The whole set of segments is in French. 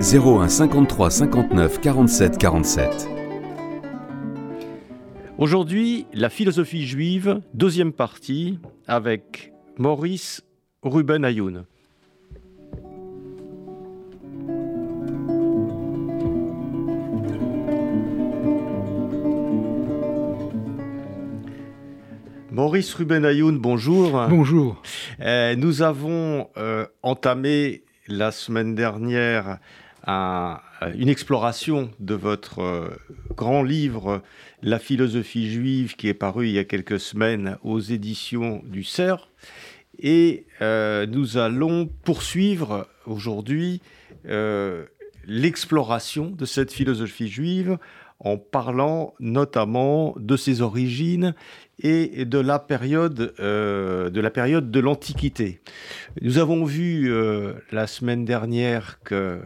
01 53 59 47 47. Aujourd'hui, la philosophie juive, deuxième partie, avec Maurice Ruben Ayoun. Maurice Ruben Ayoun, bonjour. Bonjour. Euh, nous avons euh, entamé la semaine dernière une exploration de votre euh, grand livre La philosophie juive qui est paru il y a quelques semaines aux éditions du CERF. Et nous allons poursuivre aujourd'hui l'exploration de cette philosophie juive en parlant notamment de ses origines et de la période euh, de la période de l'Antiquité. Nous avons vu euh, la semaine dernière que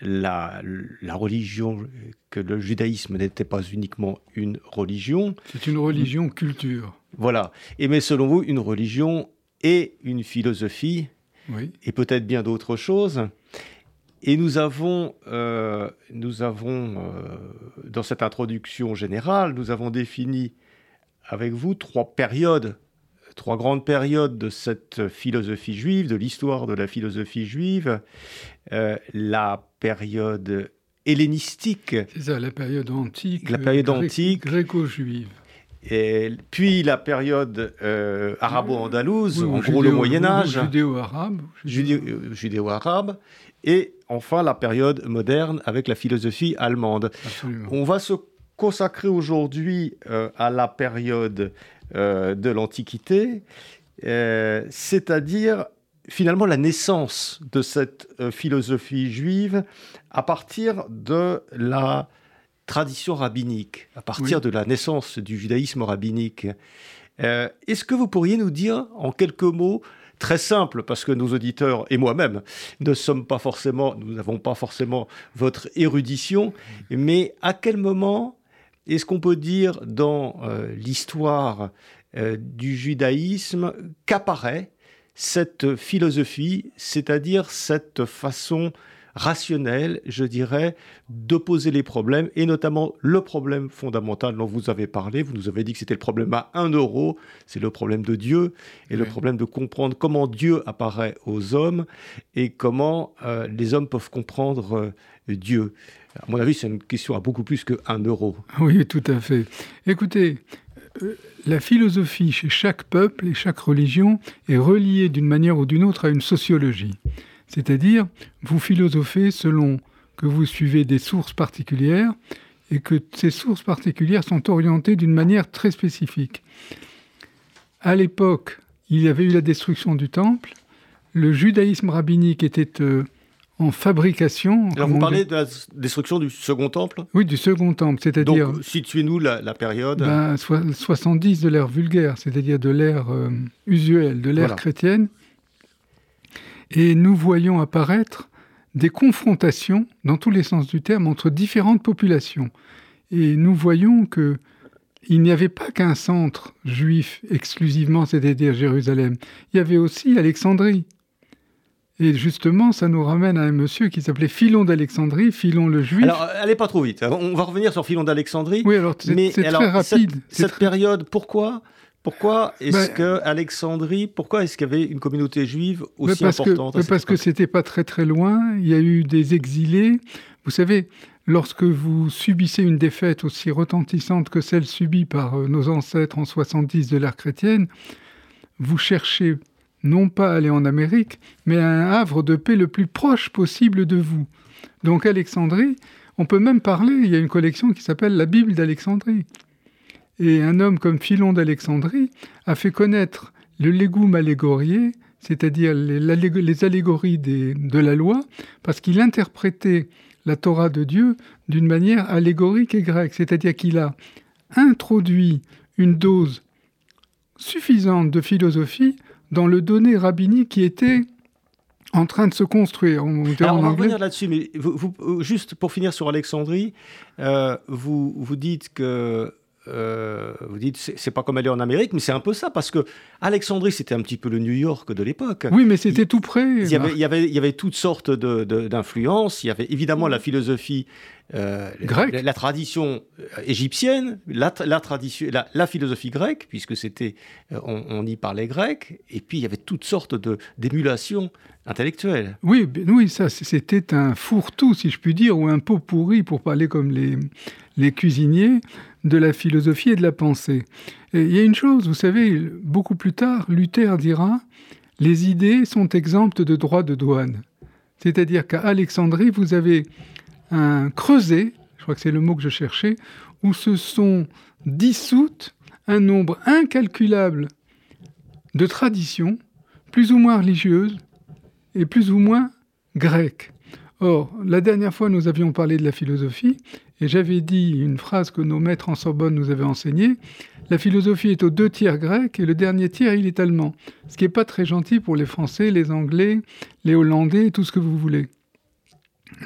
la, la, religion, que le judaïsme n'était pas uniquement une religion. C'est une religion culture. Voilà. Et mais selon vous, une religion et une philosophie, oui. et peut-être bien d'autres choses. Et nous avons, euh, nous avons dans cette introduction générale, nous avons défini avec vous trois périodes, trois grandes périodes de cette philosophie juive, de l'histoire de la philosophie juive. Euh, la période hellénistique. C'est ça, la période antique. La période antique. Gréco-juive. Et puis la période euh, arabo-andalouse, en gros le Moyen Âge. Judéo-arabe. Euh, judéo-arabe. Et enfin la période moderne avec la philosophie allemande. Absolument. On va se consacré aujourd'hui euh, à la période euh, de l'Antiquité, euh, c'est-à-dire finalement la naissance de cette philosophie juive à partir de la tradition rabbinique, à partir de la naissance du judaïsme rabbinique. Est-ce que vous pourriez nous dire en quelques mots très simple parce que nos auditeurs et moi-même ne sommes pas forcément, nous n'avons pas forcément votre érudition, mais à quel moment est-ce qu'on peut dire dans euh, l'histoire euh, du judaïsme qu'apparaît cette philosophie, c'est-à-dire cette façon rationnelle, je dirais, de poser les problèmes, et notamment le problème fondamental dont vous avez parlé. Vous nous avez dit que c'était le problème à un euro, c'est le problème de Dieu, et le problème de comprendre comment Dieu apparaît aux hommes, et comment euh, les hommes peuvent comprendre Dieu. À mon avis, c'est une question à beaucoup plus qu'un euro. Oui, tout à fait. Écoutez, euh, la philosophie chez chaque peuple et chaque religion est reliée d'une manière ou d'une autre à une sociologie. C'est-à-dire, vous philosophez selon que vous suivez des sources particulières et que ces sources particulières sont orientées d'une manière très spécifique. À l'époque, il y avait eu la destruction du temple, le judaïsme rabbinique était euh, en fabrication. Alors vous parlez de la destruction du second temple? Oui, du second temple, c'est-à-dire... Donc situez-nous la, période... Ben, 70 de l'ère vulgaire, c'est-à-dire de l'ère euh, usuelle, de l'ère chrétienne. Et nous voyons apparaître des confrontations, dans tous les sens du terme, entre différentes populations. Et nous voyons que il n'y avait pas qu'un centre juif exclusivement, c'est-à-dire Jérusalem. Il y avait aussi Alexandrie. Et justement, ça nous ramène à un monsieur qui s'appelait Philon d'Alexandrie, Philon le Juif. Alors, allez pas trop vite. On va revenir sur Philon d'Alexandrie. Oui, alors c'est très rapide. Cette, période, pourquoi pourquoi est-ce ben, que Alexandrie, pourquoi est-ce qu'il y avait une communauté juive aussi parce importante que, Parce que c'était pas très très loin. Il y a eu des exilés. Vous savez, lorsque vous subissez une défaite aussi retentissante que celle subie par euh, nos ancêtres en 70 de l'ère chrétienne, vous cherchez non pas aller en Amérique, mais à un havre de paix le plus proche possible de vous. Donc Alexandrie, on peut même parler, il y a une collection qui s'appelle la Bible d'Alexandrie. Et un homme comme Philon d'Alexandrie a fait connaître le légum allégorié, c'est-à-dire les, allégories de la loi, parce qu'il interprétait la Torah de Dieu d'une manière allégorique et grecque, c'est-à-dire qu'il a introduit une dose suffisante de philosophie dans le donné rabbinique qui était en train de se construire. On, Alors, on va revenir là-dessus, mais vous, juste pour finir sur Alexandrie, euh, vous, vous dites que euh, vous dites c'est pas comme aller en Amérique, mais c'est un peu ça parce que Alexandrie c'était un petit peu le New York de l'époque. Oui, mais c'était tout près. Il y, avait, il y, avait, il y avait toutes sortes d'influences. il y avait évidemment la philosophie euh, grecque, la, tradition euh, égyptienne, la, tradition, la, philosophie grecque, puisque c'était on, y parlait grec, et puis il y avait toutes sortes d'émulations intellectuelles. Oui, oui, ça c'était un fourre-tout si je puis dire, ou un pot pourri pour parler comme les les cuisiniers de la philosophie et de la pensée. Et il y a une chose, vous savez, beaucoup plus tard, Luther dira les idées sont exemptes de droits de douane. C'est-à-dire qu'à Alexandrie, vous avez un creuset, je crois que c'est le mot que je cherchais, où se sont dissoutes un nombre incalculable de traditions, plus ou moins religieuses et plus ou moins grecques. Or, la dernière fois, nous avions parlé de la philosophie, et j'avais dit une phrase que nos maîtres en Sorbonne nous avaient enseignée la philosophie est aux deux tiers grec et le dernier tiers, il est allemand. Ce qui n'est pas très gentil pour les Français, les Anglais, les Hollandais, tout ce que vous voulez.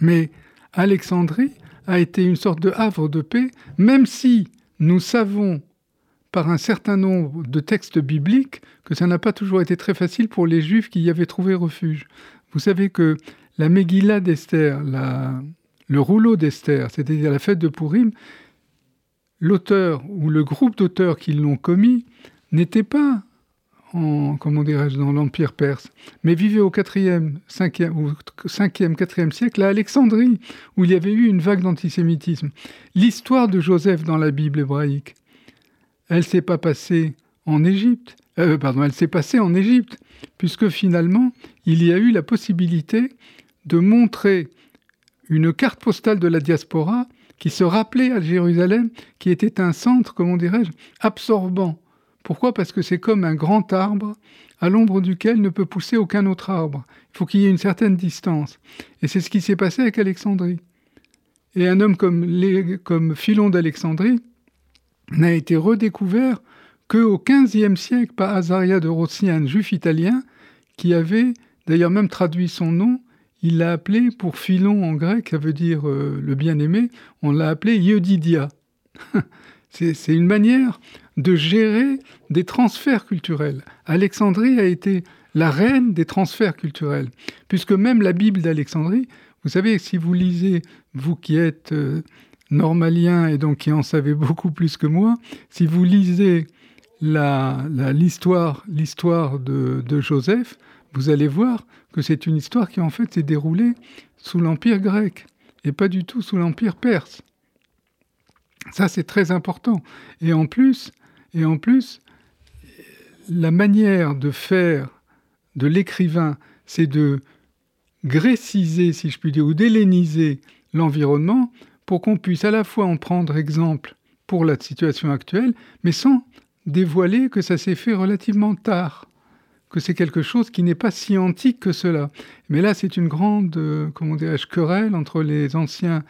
Mais Alexandrie a été une sorte de havre de paix, même si nous savons par un certain nombre de textes bibliques que ça n'a pas toujours été très facile pour les Juifs qui y avaient trouvé refuge. Vous savez que la Megillah d'Esther, la, le rouleau d'Esther, c'est-à-dire la fête de Purim, l'auteur ou le groupe d'auteurs qui l'ont commis n'était pas dans l'Empire perse, mais vivait au 4e, 5e, ou 5e, 4e siècle à Alexandrie, où il y avait eu une vague d'antisémitisme. L'histoire de Joseph dans la Bible hébraïque, elle s'est pas euh, pardon, elle s'est passée en Égypte, puisque finalement, il y a eu la possibilité de montrer une carte postale de la diaspora qui se rappelait à Jérusalem, qui était un centre, comment dirais-je, absorbant. Pourquoi? Parce que c'est comme un grand arbre à l'ombre duquel ne peut pousser aucun autre arbre. Il faut qu'il y ait une certaine distance. Et c'est ce qui s'est passé avec Alexandrie. Et un homme comme, comme Philon d'Alexandrie n'a été redécouvert qu'au XVe siècle par Azaria de Rossi, un juif italien, qui avait d'ailleurs même traduit son nom il l'a appelé, pour Philon en grec, ça veut dire euh, le bien-aimé, on l'a appelé Iodidia. C'est une manière de gérer des transferts culturels. Alexandrie a été la reine des transferts culturels, puisque même la Bible d'Alexandrie, vous savez, si vous lisez, vous qui êtes euh, normalien et donc qui en savez beaucoup plus que moi, si vous lisez l'histoire de, de Joseph, vous allez voir c'est une histoire qui en fait s'est déroulée sous l'Empire grec et pas du tout sous l'Empire perse. Ça, c'est très important. Et en plus, et en plus, la manière de faire de l'écrivain, c'est de gréciser, si je puis dire, ou d'helléniser l'environnement pour qu'on puisse à la fois en prendre exemple pour la situation actuelle, mais sans dévoiler que ça s'est fait relativement tard que c'est quelque chose qui n'est pas si antique que cela. Mais là, c'est une grande, euh, comment dirais-je, querelle entre les anciens,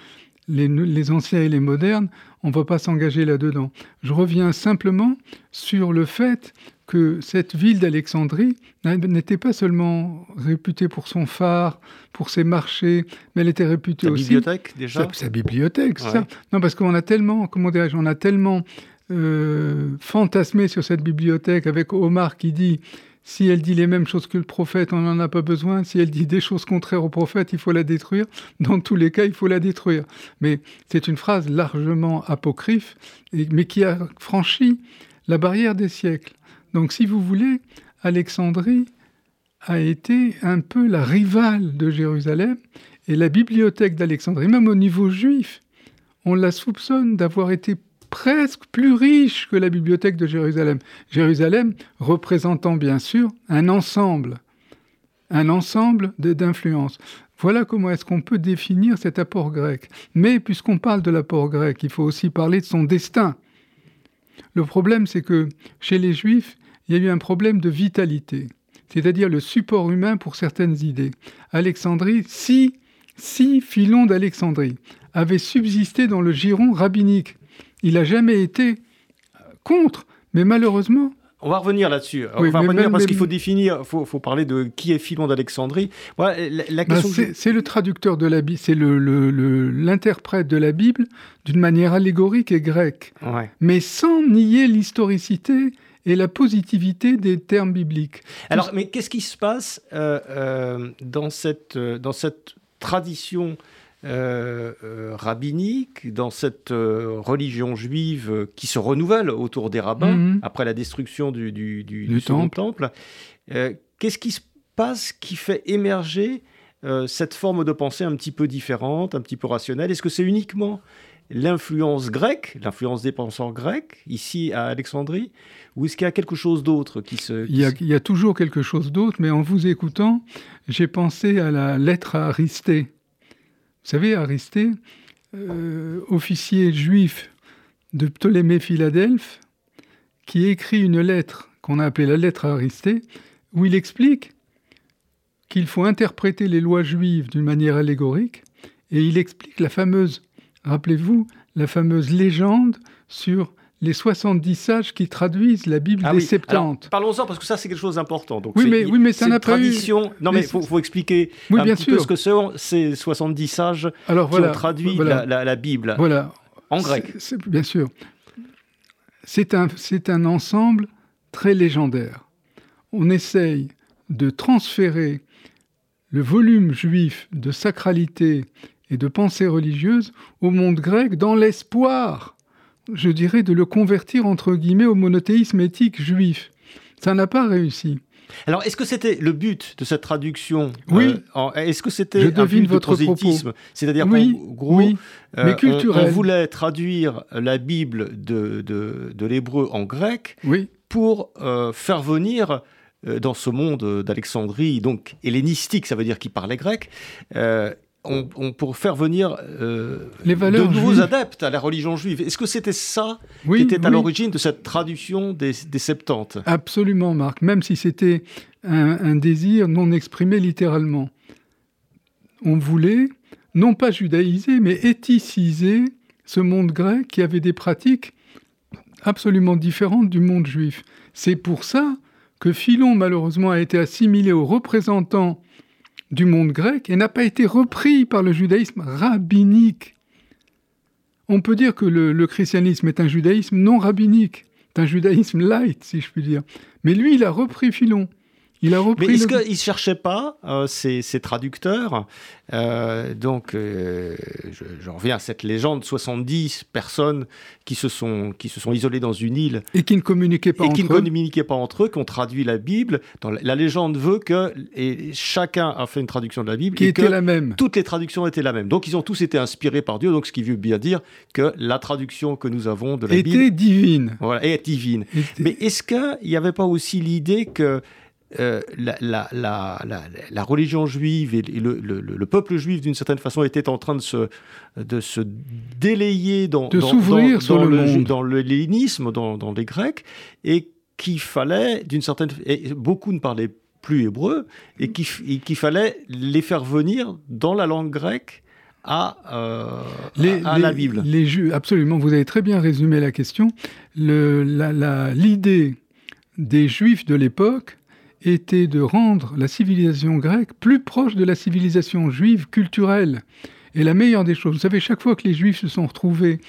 les, anciens et les modernes. On ne va pas s'engager là-dedans. Je reviens simplement sur le fait que cette ville d'Alexandrie n'était pas seulement réputée pour son phare, pour ses marchés, mais elle était réputée aussi... Sa bibliothèque, déjà Sa, bibliothèque, ça. Non, parce qu'on a tellement, comment dirais-je, on a tellement euh, fantasmé sur cette bibliothèque avec Omar qui dit si elle dit les mêmes choses que le prophète, on n'en a pas besoin. Si elle dit des choses contraires au prophète, il faut la détruire. Dans tous les cas, il faut la détruire. Mais c'est une phrase largement apocryphe, mais qui a franchi la barrière des siècles. Donc si vous voulez, Alexandrie a été un peu la rivale de Jérusalem, et la bibliothèque d'Alexandrie, même au niveau juif, on la soupçonne d'avoir été presque plus riche que la bibliothèque de Jérusalem. Jérusalem représentant bien sûr un ensemble, un ensemble d'influences. Voilà comment est-ce qu'on peut définir cet apport grec. Mais puisqu'on parle de l'apport grec, il faut aussi parler de son destin. Le problème, c'est que chez les Juifs, il y a eu un problème de vitalité, c'est-à-dire le support humain pour certaines idées. Alexandrie, si si Philon d'Alexandrie avait subsisté dans le giron rabbinique, il n'a jamais été contre, mais malheureusement, on va revenir là-dessus. on va revenir parce qu'il faut définir, il faut, parler de qui est Philon d'Alexandrie. la, ben, c'est, le traducteur de la Bible, c'est l'interprète de la Bible d'une manière allégorique et grecque, mais sans nier l'historicité et la positivité des termes bibliques. Alors, mais qu'est-ce qui se passe euh, euh, dans, cette, euh, dans cette tradition euh, euh, rabbinique, dans cette euh, religion juive qui se renouvelle autour des rabbins mhm. après la destruction du, du, du, temple. Qu'est-ce qui se passe qui fait émerger cette forme de pensée un petit peu différente, un petit peu rationnelle? Est-ce que c'est uniquement l'influence grecque, l'influence des penseurs grecs, ici à Alexandrie, ou est-ce qu'il y a quelque chose d'autre qui se... il, y a, il, y a, toujours quelque chose d'autre, mais en vous écoutant, j'ai pensé à la lettre à Aristée. Vous savez, Aristée, euh, officier juif de Ptolémée Philadelphe, qui écrit une lettre qu'on a appelée la lettre à Aristée, où il explique qu'il faut interpréter les lois juives d'une manière allégorique, et il explique la fameuse, rappelez-vous, la fameuse légende sur les 70 sages qui traduisent la Bible ah des Septante. Parlons-en parce que ça c'est quelque chose d'important. oui, mais, oui, mais ça n'a pas tradition. Non, mais il faut, expliquer un petit peu ce que sont ces 70 sages Alors, qui ont traduit la, Bible voilà. en grec. bien sûr. C'est un, un ensemble très légendaire. On essaye de transférer le volume juif de sacralité et de pensée religieuse au monde grec dans l'espoir je dirais, de le convertir entre guillemets au monothéisme éthique juif. Ça n'a pas réussi. Alors, est-ce que c'était le but de cette traduction Oui. Euh, est-ce que c'était un but votre de prosélytisme? C'est-à-dire oui, gros, oui, euh, culturel. On, voulait traduire la Bible de, de, l'hébreu en grec oui. pour euh, faire venir dans ce monde d'Alexandrie, donc hellénistique, ça veut dire qu'il parlait grec, on, pour faire venir euh, de nouveaux adeptes à la religion juive. Est-ce que c'était ça qui était à l'origine de cette traduction des, des, Septante? Absolument, Marc, même si c'était un, désir non exprimé littéralement. On voulait non pas judaïser, mais éthiciser ce monde grec qui avait des pratiques absolument différentes du monde juif. C'est pour ça que Philon, malheureusement, a été assimilé aux représentants du monde grec et n'a pas été repris par le judaïsme rabbinique. On peut dire que le, christianisme est un judaïsme non rabbinique, un judaïsme light, si je puis dire. Mais lui, il a repris Philon. Il a repris. Mais est-ce qu'ils ne cherchaient pas, euh, ces, traducteurs euh, Donc, euh, je, reviens à cette légende 70 personnes qui se, sont, qui se sont isolées dans une île. Et qui ne communiquaient pas et entre qui eux. ne communiquaient pas entre eux, qui ont traduit la Bible. Dans la, légende veut que et chacun a fait une traduction de la Bible. Qui et était que la même. Toutes les traductions étaient la même. Donc, ils ont tous été inspirés par Dieu. Donc, ce qui veut bien dire que la traduction que nous avons de la était Bible. Était divine. Voilà, est divine. Mais est-ce qu'il n'y avait pas aussi l'idée que euh, la, la, religion juive et le, peuple juif, d'une certaine façon, était en train de se, de se délayer dans, de s'ouvrir dans, le, dans le hellénisme, dans, les Grecs, et qu'il fallait, d'une certaine... Et beaucoup ne parlaient plus hébreu, et qu'il fallait les faire venir dans la langue grecque à, euh, à, la Bible. Les absolument, vous avez très bien résumé la question. L'idée des Juifs de l'époque, était de rendre la civilisation grecque plus proche de la civilisation juive culturelle. Et la meilleure des choses, vous savez, chaque fois que les juifs se sont retrouvés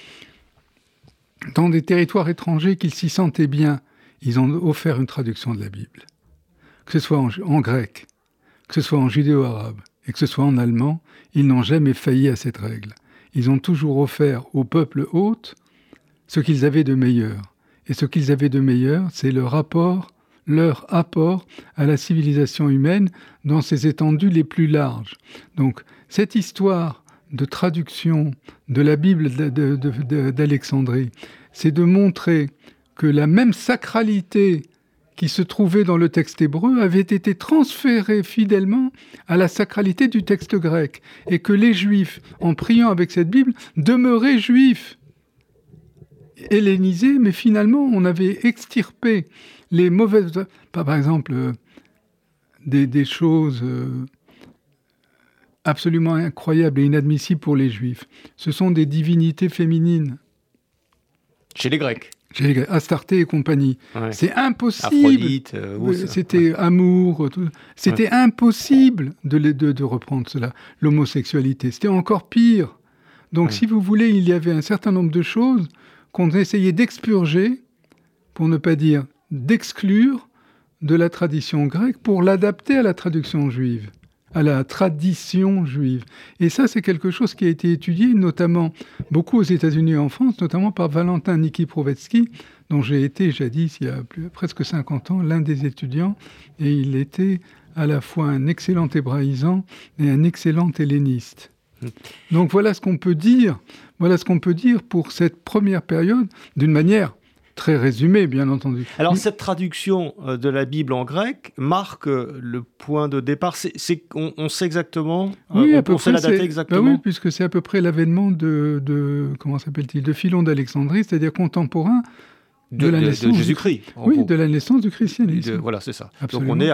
dans des territoires étrangers qu'ils s'y sentaient bien, ils ont offert une traduction de la Bible. Que ce soit en, grec, que ce soit en judéo-arabe et que ce soit en allemand, ils n'ont jamais failli à cette règle. Ils ont toujours offert au peuple hôte ce qu'ils avaient de meilleur. Et ce qu'ils avaient de meilleur, c'est le rapport leur apport à la civilisation humaine dans ses étendues les plus larges. Donc cette histoire de traduction de la Bible d'Alexandrie, c'est de montrer que la même sacralité qui se trouvait dans le texte hébreu avait été transférée fidèlement à la sacralité du texte grec, et que les Juifs, en priant avec cette Bible, demeuraient juifs, hellénisés, mais finalement on avait extirpé les mauvaises, par exemple, euh, des, choses euh, absolument incroyable et inadmissible pour les juifs. Ce sont des divinités féminines. Chez les Grecs Chez les Grecs, Astarté et compagnie. C'est impossible. Aphrodite, euh, C'était amour. C'était impossible de, de, de reprendre cela. L'homosexualité, c'était encore pire. Donc, si vous voulez, il y avait un certain nombre de choses qu'on essayait d'expurger, pour ne pas dire d'exclure, de la tradition grecque pour l'adapter à la traduction juive à la tradition juive. Et ça, c'est quelque chose qui a été étudié notamment beaucoup aux États-Unis et en France, notamment par Valentin Nikiprowetsky, dont j'ai été jadis, il y a presque 50 ans, l'un des étudiants, et il était à la fois un excellent hébraïsant et un excellent helléniste. Mmh. Donc voilà ce qu'on peut dire, voilà ce qu'on peut dire pour cette première période d'une manière très résumé, bien entendu. Alors, cette traduction euh, de la Bible en grec marque euh, le point de départ. C'est, on, sait exactement. Euh, oui, on, sait la date exactement. Bah oui, puisque c'est à peu près l'avènement de, comment s'appelle-t-il, de Philon d'Alexandrie, c'est-à-dire contemporain de, la naissance Jésus-Christ. Oui, de la naissance du christianisme. voilà, c'est ça. Donc on est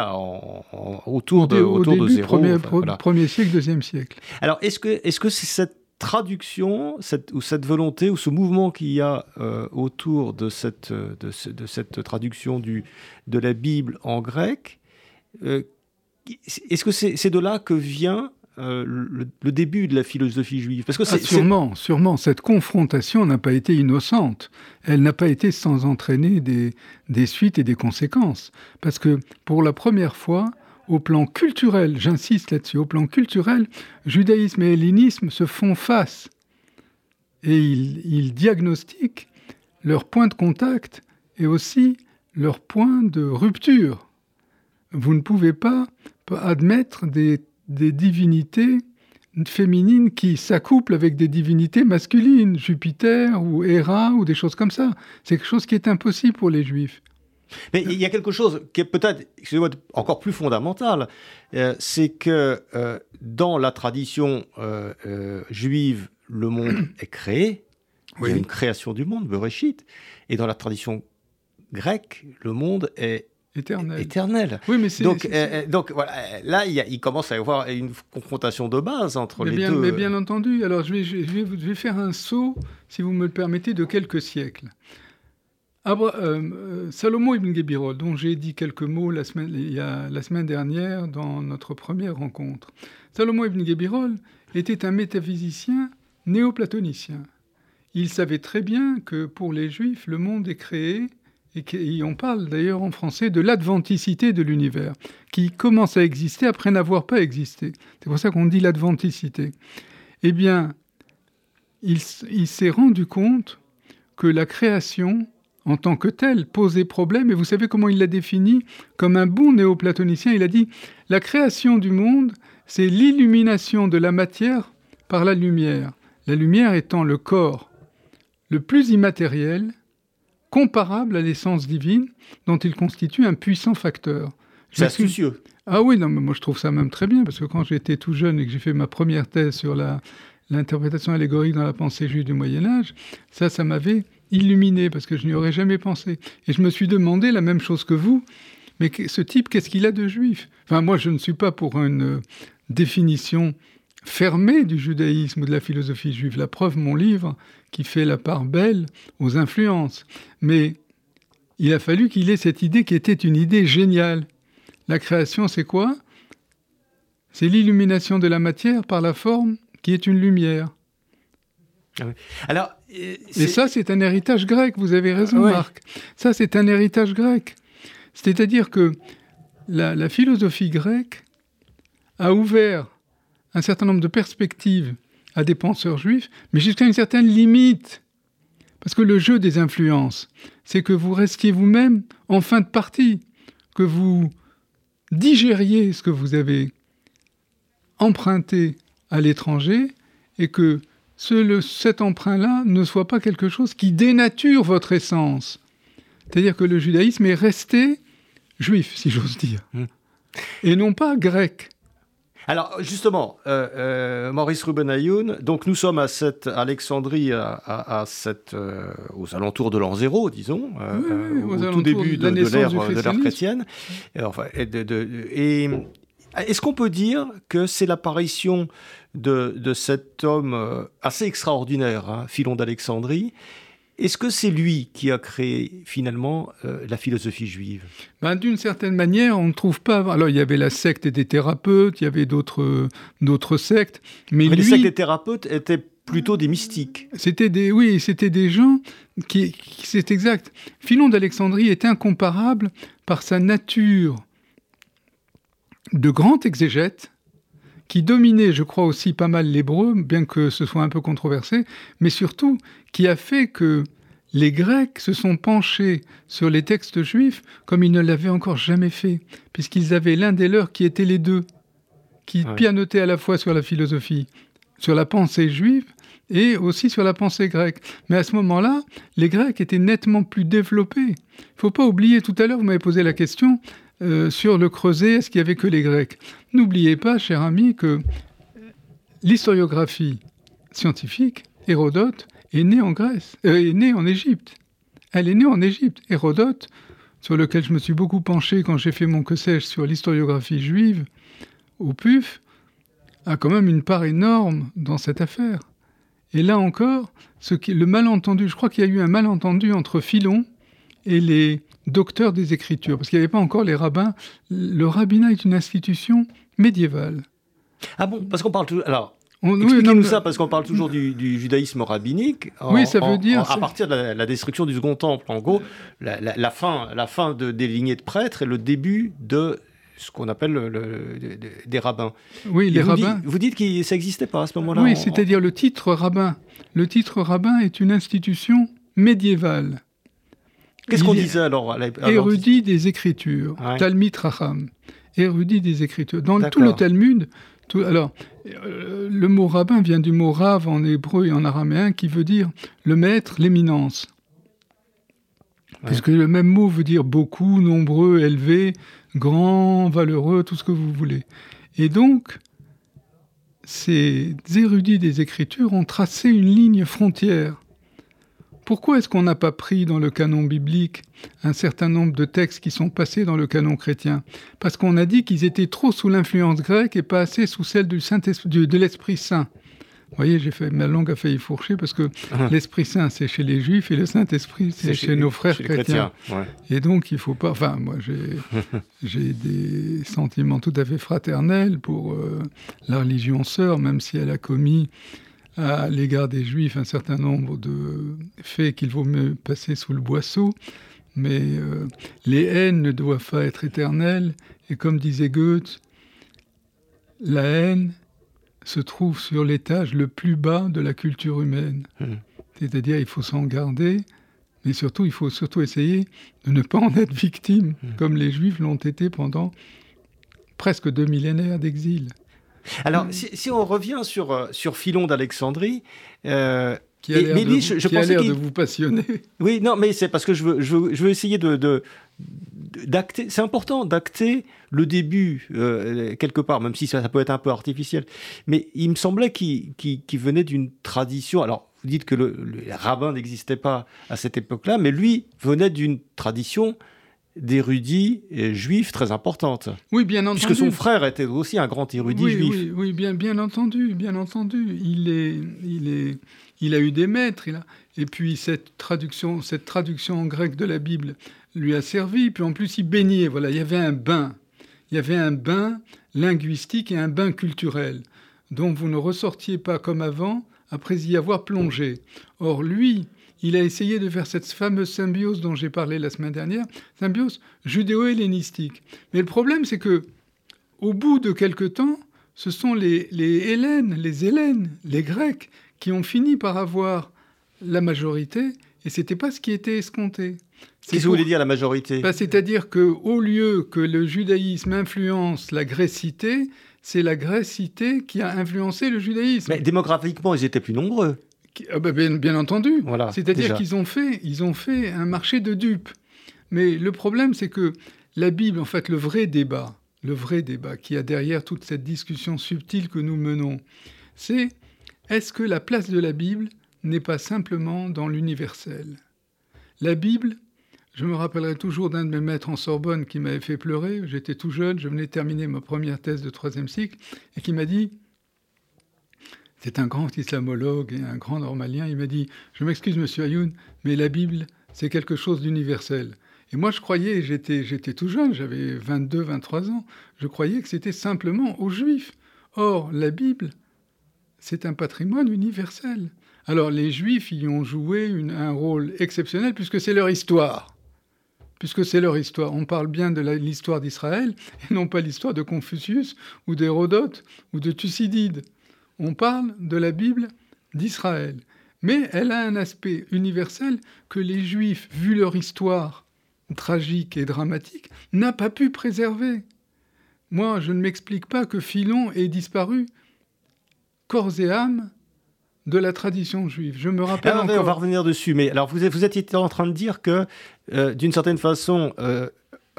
autour de, autour de zéro. Premier, premier siècle, deuxième siècle. Alors est-ce que est-ce que c'est cette traduction cette, ou cette volonté ou ce mouvement qu'il y a euh, autour de cette, de, cette traduction du, de la Bible en grec, euh, est-ce que c'est de là que vient euh, le, début de la philosophie juive? Parce que ah, sûrement, sûrement. Cette confrontation n'a pas été innocente. Elle n'a pas été sans entraîner des, des suites et des conséquences. Parce que pour la première fois, au plan culturel, j'insiste là-dessus, au plan culturel, judaïsme et hellénisme se font face et ils, diagnostiquent leur point de contact et aussi leur point de rupture. Vous ne pouvez pas admettre des, des divinités féminines qui s'accouplent avec des divinités masculines, Jupiter ou Héra ou des choses comme ça. C'est quelque chose qui est impossible pour les juifs. Mais il y a quelque chose qui est peut-être encore plus fondamental, euh, c'est que euh, dans la tradition euh, juive, le monde est créé, il y a une création du monde, Bereshit, et dans la tradition grecque, le monde est éternel. éternel. Oui, mais donc, donc voilà, là, il, commence à y avoir une confrontation de base entre les bien, deux. Mais bien entendu, alors je vais, je, vais, je vais faire un saut, si vous me le permettez, de quelques siècles. Euh, euh, Salomon ibn Gebirol, dont j'ai dit quelques mots la semaine, dernière dans notre première rencontre. Salomon ibn Gebirol était un métaphysicien néoplatonicien. Il savait très bien que pour les juifs, le monde est créé, et, on parle d'ailleurs en français de l'adventicité de l'univers, qui commence à exister après n'avoir pas existé. C'est pour ça qu'on dit l'adventicité. Eh bien, il s'est rendu compte que la création en tant que tel posait problème. Et vous savez comment il l'a défini Comme un bon néoplatonicien, il a dit La création du monde, c'est l'illumination de la matière par la lumière. La lumière étant le corps le plus immatériel, comparable à l'essence divine, dont il constitue un puissant facteur. C'est astucieux. Ah oui, non, mais moi je trouve ça même très bien, parce que quand j'étais tout jeune et que j'ai fait ma première thèse sur l'interprétation allégorique dans la pensée juive du Moyen Âge, ça, ça m'avait illuminé, parce que je n'y aurais jamais pensé. Et je me suis demandé la même chose que vous, mais ce type, qu'est-ce qu'il a de juif? Enfin, moi, je ne suis pas pour une euh, définition fermée du judaïsme ou de la philosophie juive. La preuve, mon livre, qui fait la part belle aux influences. Mais il a fallu qu'il ait cette idée qui était une idée géniale. La création, c'est quoi? C'est l'illumination de la matière par la forme qui est une lumière. Ah Alors, et ça, c'est un héritage grec, vous avez raison, Marc. Ça, c'est un héritage grec. C'est-à-dire que la, philosophie grecque a ouvert un certain nombre de perspectives à des penseurs juifs, mais jusqu'à une certaine limite. Parce que le jeu des influences, c'est que vous restiez vous-même en fin de partie, que vous digériez ce que vous avez emprunté à l'étranger et que ce, cet emprunt-là ne soit pas quelque chose qui dénature votre essence. C'est-à-dire que le judaïsme est resté juif, si j'ose dire, hmm. et non pas grec. Alors justement, euh, euh, Maurice Rubenayoun, donc nous sommes à cette Alexandrie, à, cette, euh, aux alentours de l'an zéro, disons, au tout début de, l'ère chrétienne. Et, enfin, et, Est-ce qu'on peut dire que c'est l'apparition de, cet homme euh, assez extraordinaire, hein, Philon d'Alexandrie, est-ce que c'est lui qui a créé finalement euh, la philosophie juive? Ben, D'une certaine manière, on ne trouve pas. Alors il y avait la secte des thérapeutes, il y avait d'autres d'autres sectes, mais, les sectes des thérapeutes étaient plutôt des mystiques. C'était des oui, c'était des gens qui, c'est exact. Philon d'Alexandrie est incomparable par sa nature de grand exégète qui dominait, je crois aussi pas mal l'hébreu, bien que ce soit un peu controversé, mais surtout qui a fait que les Grecs se sont penchés sur les textes juifs comme ils ne l'avaient encore jamais fait, puisqu'ils avaient l'un des leurs qui était les deux, qui pianotait à la fois sur la philosophie, sur la pensée juive et aussi sur la pensée grecque. Mais à ce moment-là, les Grecs étaient nettement plus développés. Il ne faut pas oublier, tout à l'heure, vous m'avez posé la question, euh, sur le creuset, est-ce qu'il y avait que les Grecs? N'oubliez pas, cher ami, que l'historiographie scientifique, Hérodote, est née en Grèce, euh, est née en Égypte. Elle est née en Égypte. Hérodote, sur lequel je me suis beaucoup penché quand j'ai fait mon que sais-je sur l'historiographie juive, au PUF, a quand même une part énorme dans cette affaire. Et là encore, le malentendu, je crois qu'il y a eu un malentendu entre Philon et les docteur des Écritures, parce qu'il n'y avait pas encore les rabbins. Le rabbinat est une institution médiévale. Ah bon Parce qu'on parle toujours... Alors, Expliquez-nous ça, parce qu'on parle toujours du, judaïsme rabbinique. oui, ça veut dire. à partir de la, destruction du Second Temple, en gros, la, fin, la fin de, des lignées de prêtres et le début de ce qu'on appelle le, des rabbins. Oui, les rabbins. vous dites que ça n'existait pas à ce moment-là Oui, c'est-à-dire le titre rabbin. Le titre rabbin est une institution médiévale. Qu'est-ce qu'on disait alors, Érudit des Écritures, Talmud Racham, érudit des Écritures. Dans tout le Talmud, tout, alors, euh, le mot rabbin vient du mot rav en hébreu et en araméen qui veut dire le maître, l'éminence. Puisque le même mot veut dire beaucoup, nombreux, élevé, grand, valeureux, tout ce que vous voulez. Et donc, ces érudits des Écritures ont tracé une ligne frontière pourquoi est-ce qu'on n'a pas pris dans le canon biblique un certain nombre de textes qui sont passés dans le canon chrétien? Parce qu'on a dit qu'ils étaient trop sous l'influence grecque et pas assez sous celle du Saint de l'Esprit Saint. Vous voyez, j'ai fait ma langue a failli fourcher parce que ah. l'Esprit Saint c'est chez les Juifs et le Saint Esprit c'est chez, nos frères chrétiens. Et donc il faut pas. Enfin, moi j'ai des sentiments tout à fait fraternels pour euh, la religion sœur, même si elle a commis à l'égard des Juifs un certain nombre de faits qu'il vaut mieux passer sous le boisseau, mais euh, les haines ne doivent pas être éternelles, et comme disait Goethe, la haine se trouve sur l'étage le plus bas de la culture humaine. Mmh. C'est-à-dire il faut s'en garder, mais surtout il faut surtout essayer de ne pas en être victime, mmh. comme les Juifs l'ont été pendant presque deux millénaires d'exil. Alors, si, on revient sur, euh, sur Philon d'Alexandrie, euh, qui a l'air de, je, de vous passionner. Oui, non, mais c'est parce que je veux, je veux, je veux essayer de, d'acter. C'est important d'acter le début euh, quelque part, même si ça, peut être un peu artificiel. Mais il me semblait qu'il venait d'une tradition. Alors, vous dites que le, le rabbin n'existait pas à cette époque-là, mais lui venait d'une tradition d'érudits juifs très importante. Oui, bien entendu. Puisque son frère était aussi un grand érudit juif. Oui, oui, bien, bien entendu, bien entendu. Il est, il est, il a eu des maîtres. Il a... Et puis cette traduction, cette traduction en grec de la Bible lui a servi. Puis en plus, il baignait. Voilà, il y avait un bain. Il y avait un bain linguistique et un bain culturel dont vous ne ressortiez pas comme avant après y avoir plongé. Or lui, il a essayé de faire cette fameuse symbiose dont j'ai parlé la semaine dernière, symbiose judéo-hellénistique. Mais le problème, c'est que, au bout de quelque temps, ce sont les, les Hélènes, les Hélènes, les Grecs, qui ont fini par avoir la majorité, et c'était pas ce qui était escompté. Qu'est-ce que vous voulez dire la majorité? Bah, C'est-à-dire que au lieu que le judaïsme influence la grécité, c'est la grécité qui a influencé le judaïsme. Mais démographiquement, ils étaient plus nombreux. Ah bah, bien, entendu. Voilà, C'est-à-dire qu'ils ont fait, ils ont fait un marché de dupes. Mais le problème, c'est que la Bible, en fait, le vrai débat, le vrai débat qui a derrière toute cette discussion subtile que nous menons, c'est est-ce que la place de la Bible n'est pas simplement dans l'universel? La Bible, Je me rappellerai toujours d'un de mes maîtres en Sorbonne qui m'avait fait pleurer. J'étais tout jeune, je venais terminer ma première thèse de troisième cycle, et qui m'a dit, c'est un grand islamologue et un grand normalien, il m'a dit, je m'excuse monsieur Ayoun, mais la Bible, c'est quelque chose d'universel. Et moi, je croyais, j'étais, j'étais tout jeune, j'avais 22, 23 ans, je croyais que c'était simplement aux Juifs. Or, la Bible, c'est un patrimoine universel. Alors, les Juifs y ont joué un rôle exceptionnel puisque c'est leur histoire puisque c'est leur histoire. On parle bien de l'histoire d'Israël et non pas l'histoire de Confucius ou d'Hérodote ou de Thucydide. On parle de la Bible d'Israël. Mais elle a un aspect universel que les Juifs, vu leur histoire tragique et dramatique, n'ont pas pu préserver. Moi, je ne m'explique pas que Philon ait disparu corps et âme de la tradition juive. Je me rappelle On va revenir dessus, mais alors vous, vous étiez en train de dire que, euh, d'une certaine façon, euh,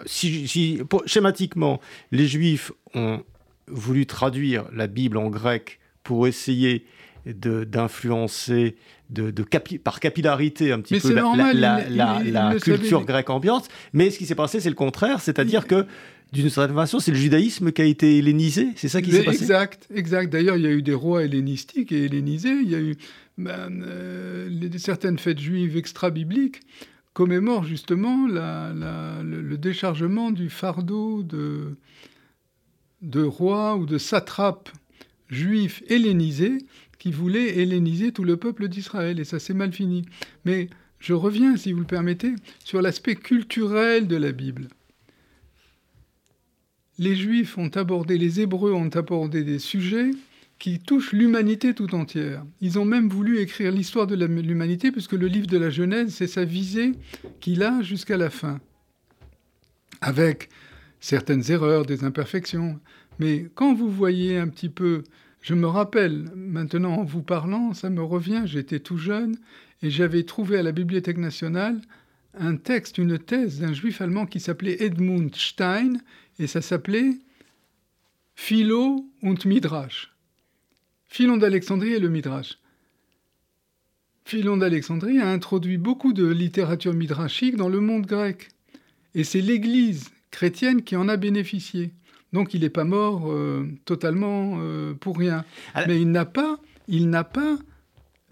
si, schématiquement, les Juifs ont voulu traduire la Bible en grec pour essayer d'influencer de, de, par capillarité un petit peu la, culture grecque ambiante, mais ce qui s'est passé, c'est le contraire, c'est-à-dire que d'une certaine façon, c'est le judaïsme qui a été hellénisé, c'est ça qui s'est passé. Exact, exact. D'ailleurs, il y a eu des rois hellénistiques et hellénisés. Il y a eu ben, euh, certaines fêtes juives extra-bibliques commémorent justement le, déchargement du fardeau de, de rois ou de satrapes juifs hellénisés qui voulaient helléniser tout le peuple d'Israël. Et ça s'est mal fini. Mais je reviens, si vous le permettez, sur l'aspect culturel de la Bible les Juifs ont abordé, les Hébreux ont abordé des sujets qui touchent l'humanité tout entière. Ils ont même voulu écrire l'histoire de l'humanité, puisque le livre de la Genèse, c'est sa visée qu'il a jusqu'à la fin, avec certaines erreurs, des imperfections. Mais quand vous voyez un petit peu, je me rappelle maintenant en vous parlant, ça me revient, j'étais tout jeune, et j'avais trouvé à la Bibliothèque nationale un texte, une thèse d'un juif allemand qui s'appelait Edmund Stein, et ça s'appelait Philo und Midrash. Philon d'Alexandrie et le Midrash. Philon d'Alexandrie a introduit beaucoup de littérature midrashique dans le monde grec. Et c'est l'Église chrétienne qui en a bénéficié. Donc il n'est pas mort euh, totalement euh, pour rien. Mais il n'a pas, il n'a pas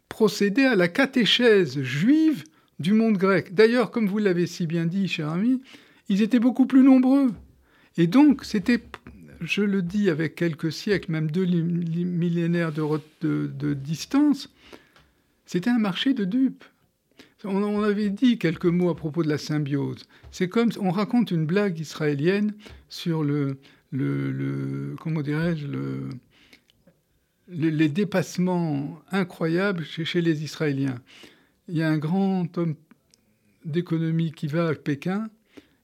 procédé à la catéchèse juive du monde grec. D'ailleurs, comme vous l'avez si bien dit, cher ami, ils étaient beaucoup plus nombreux. Et donc, c'était, je le dis avec quelques siècles, même deux millénaires de, distance, c'était un marché de dupes. On, avait dit quelques mots à propos de la symbiose. C'est comme on raconte une blague israélienne sur le, le, comment dirais-je, le, les, dépassements incroyables chez, chez, les Israéliens. Il y a un grand homme d'économie qui va à Pékin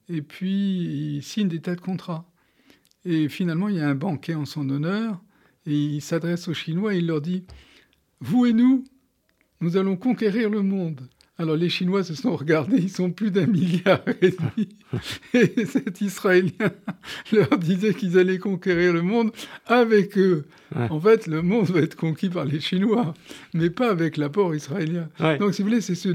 et puis il signe des tas de contrats. Et finalement, il y a un banquet en son honneur, et il s'adresse aux Chinois et il leur dit Vous et nous, nous allons conquérir le monde. Alors les Chinois se sont regardés, ils sont plus d'un milliard et demi. Et cet Israélien leur disait qu'ils allaient conquérir le monde avec eux. En fait, le monde va être conquis par les Chinois, mais pas avec l'apport israélien. Donc si vous voulez, c'est ce...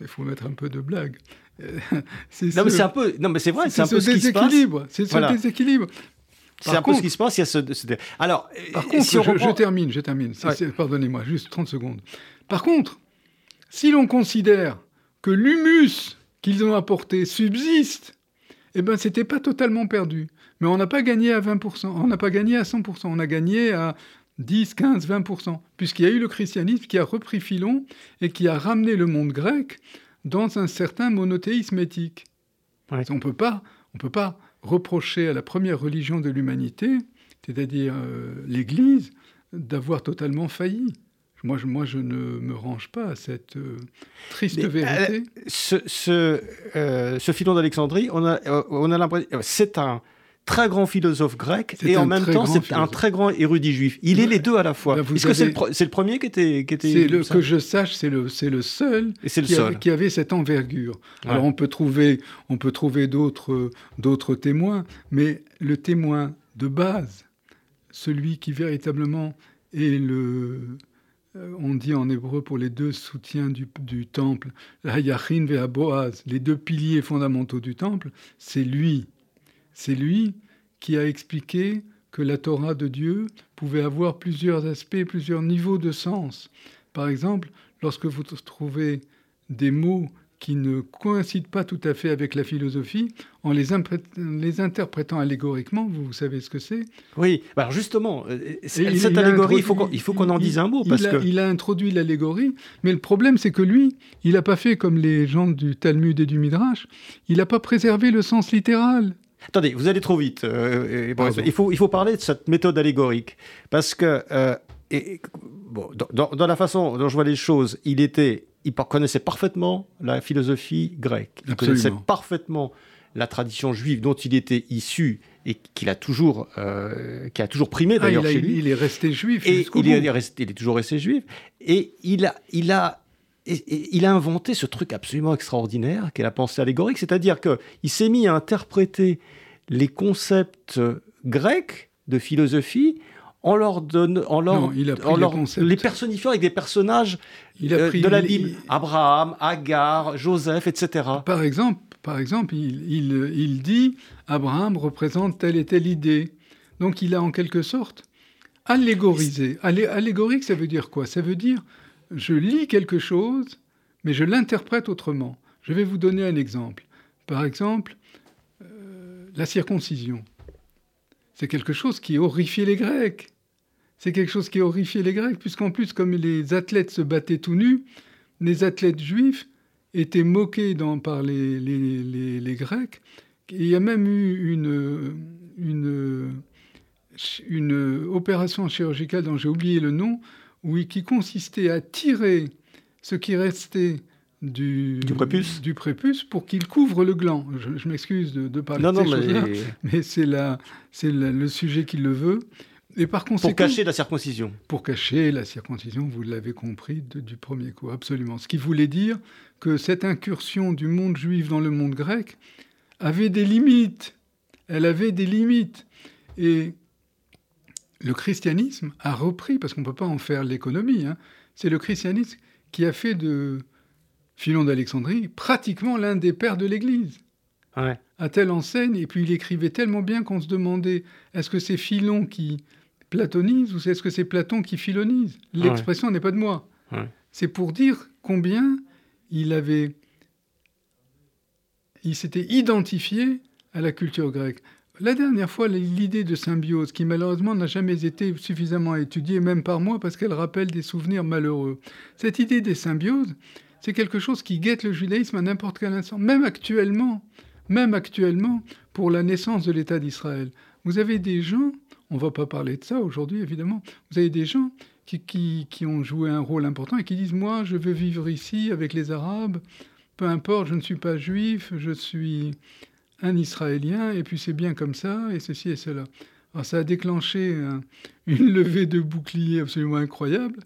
Il faut mettre un peu de blague. non, mais c'est un peu, non, mais c'est vrai, c'est un peu ce qui se passe. C'est ce déséquilibre. C'est un peu ce qui se passe. Il y a ce, Alors, par contre, je, termine, je termine. Pardonnez-moi, juste 30 secondes. Par contre, si l'on considère que l'humus qu'ils ont apporté subsiste, eh ben, c'était pas totalement perdu. Mais on n'a pas gagné à 20%, on n'a pas gagné à 100%, on a gagné à 10, 15, 20%, puisqu'il y a eu le christianisme qui a repris Philon et qui a ramené le monde grec dans un certain monothéisme éthique. On ne peut pas reprocher à la première religion de l'humanité, c'est-à-dire euh, l'Église, d'avoir totalement failli. Moi je, moi, je ne me range pas à cette euh, triste vérité. Euh, ce, ce, ce filon d'Alexandrie, on a, on a l'impression, c'est un, très grand philosophe grec et en même temps c'est un très grand érudit juif. Il est les deux à la fois. Est-ce que c'est le, premier qui était, qui était le, que je sache, c'est le, le seul, et qui, le seul. Avait, qui avait cette envergure. Alors on peut trouver, on peut trouver d'autres, d'autres témoins, mais le témoin de base, celui qui véritablement est le euh, on dit en hébreu pour les deux soutiens du, temple, Hayachin Boaz, les deux piliers fondamentaux du temple, c'est lui. C'est lui qui a expliqué que la Torah de Dieu pouvait avoir plusieurs aspects, plusieurs niveaux de sens. Par exemple, lorsque vous trouvez des mots qui ne coïncident pas tout à fait avec la philosophie, en les, les interprétant allégoriquement, vous, savez ce que c'est? Oui, bah alors justement, euh, cette allégorie, il faut qu'on en dise un mot. Parce il, a, que... il a introduit l'allégorie, mais le problème, c'est que lui, il n'a pas fait comme les gens du Talmud et du Midrash, il n'a pas préservé le sens littéral. Attendez, vous allez trop vite. Euh, il, faut, il faut parler de cette méthode allégorique. Parce que, euh, et, bon, dans, dans, la façon dont je vois les choses, il était il connaissait parfaitement la philosophie grecque. Il connaissait parfaitement la tradition juive dont il était issu et qu'il a toujours, euh, qui a toujours primé ah, d'ailleurs chez lui. Il est resté juif. Et il est, resté, il est toujours resté juif. Et il a, il a, il a inventé ce truc absolument extraordinaire qu'est la pensée allégorique, c'est-à-dire qu'il s'est mis à interpréter les concepts grecs de philosophie en leur donne, en leur, les, personnifiant avec des personnages euh, de la Bible, Abraham, Agar, Joseph, etc. Par exemple, par exemple, il, il, dit Abraham représente telle et telle idée. Donc il a en quelque sorte allégorisé. allégorique, ça veut dire quoi? Ça veut dire je lis quelque chose, mais je l'interprète autrement. Je vais vous donner un exemple. Par exemple, euh, la circoncision. C'est quelque chose qui horrifiait les Grecs. C'est quelque chose qui horrifiait les Grecs, puisqu'en plus, comme les athlètes se battaient tout nus, les athlètes juifs étaient moqués dans, par les, les, Grecs. il y a même eu une, une, une opération chirurgicale dont j'ai oublié le nom, où, qui consistait à tirer ce qui restait du, du, prépuce. du prépuce pour qu'il couvre le gland. Je, m'excuse de, parler de ces choses-là, mais, c'est le sujet qui le veut pour cacher la circoncision. Pour cacher la circoncision, vous l'avez compris du premier coup, absolument. Ce qui voulait dire que cette incursion du monde juif dans le monde grec avait des limites. Elle avait des limites. Et le christianisme a repris, parce qu'on ne peut pas en faire l'économie, hein, c'est le christianisme qui a fait de Philon d'Alexandrie pratiquement l'un des pères de l'Église. Ouais. À telle enseigne, et puis il écrivait tellement bien qu'on se demandait est-ce que c'est Philon qui platonise ou est-ce que c'est Platon qui philonise? L'expression n'est pas de moi. C'est pour dire combien il avait, il s'était identifié à la culture grecque. La dernière fois, l'idée de symbiose, qui malheureusement n'a jamais été suffisamment étudiée, même par moi, parce qu'elle rappelle des souvenirs malheureux. Cette idée des symbioses, c'est quelque chose qui guette le judaïsme à n'importe quel instant, même actuellement, même actuellement, pour la naissance de l'État d'Israël. Vous avez des gens on ne va pas parler de ça aujourd'hui, évidemment. Vous avez des gens qui, qui, ont joué un rôle important et qui disent, moi, je veux vivre ici avec les Arabes, peu importe, je ne suis pas juif, je suis un Israélien, et puis c'est bien comme ça, et ceci et cela. Alors ça a déclenché une levée de bouclier absolument incroyable.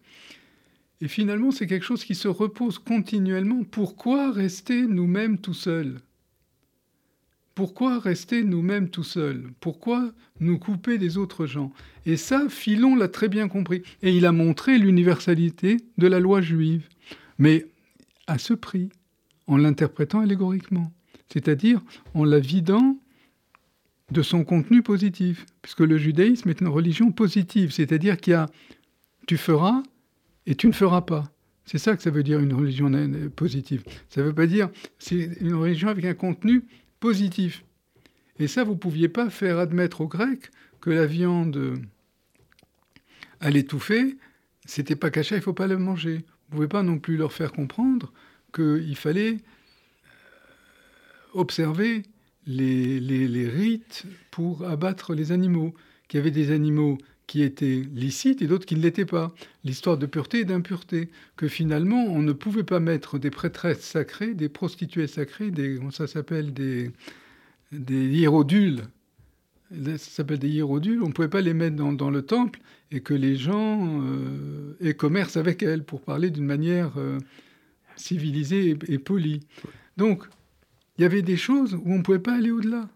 Et finalement, c'est quelque chose qui se repose continuellement. Pourquoi rester nous-mêmes tout seuls? Pourquoi rester nous-mêmes tout seuls? Pourquoi nous couper des autres gens? Et ça, Philon l'a très bien compris. Et il a montré l'universalité de la loi juive. Mais à ce prix, en l'interprétant allégoriquement. C'est-à-dire en la vidant de son contenu positif. Puisque le judaïsme est une religion positive. C'est-à-dire qu'il y a tu feras et tu ne feras pas. C'est ça que ça veut dire une religion positive. Ça ne veut pas dire c'est une religion avec un contenu positif. Et ça, vous ne pouviez pas faire admettre aux Grecs que la viande à l'étouffer, c'était pas caché, il ne faut pas la manger. Vous ne pouvez pas non plus leur faire comprendre qu'il fallait euh, observer les, les, rites pour abattre les animaux, qu'il y avait des animaux qui étaient licites et d'autres qui ne l'étaient pas. L'histoire de pureté et d'impureté. Que finalement, on ne pouvait pas mettre des prêtresses sacrées, des prostituées sacrées, des, ça s'appelle des, des hiérodules. Ça s'appelle des hiérodules. On ne pouvait pas les mettre dans, le temple et que les gens euh, aient commerce avec elles, pour parler d'une manière euh, civilisée et, et polie. Donc, il y avait des choses où on ne pouvait pas aller au-delà.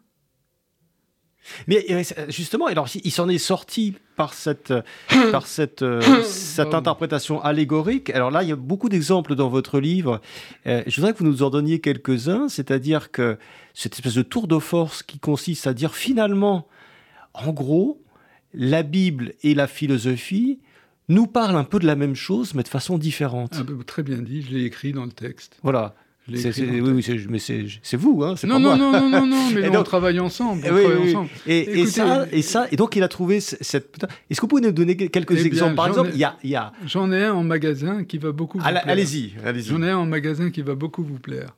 Mais euh, justement, alors il s'en est sorti par cette, par cette, euh, cette interprétation allégorique. Alors là, il y a beaucoup d'exemples dans votre livre. Euh, je voudrais que vous nous en donniez quelques-uns, c'est-à-dire que cette espèce de tour de force qui consiste à dire finalement, en gros, la Bible et la philosophie nous parlent un peu de la même chose, mais de façon différente. Ah, bah, très bien dit, je l'ai écrit dans le texte. Voilà. C'est, oui, oui, mais c'est vous, hein, non, non, non, non, non, non, mais on travaille ensemble. On travaille ensemble. Et, et, ça, et ça, et donc il a trouvé cette. Est-ce que vous pouvez nous donner quelques eh exemples? Par exemple, il y a, y a... J'en ai un en magasin qui va beaucoup. Vous plaire. Allez-y, allez-y. J'en ai un en magasin qui va beaucoup vous plaire,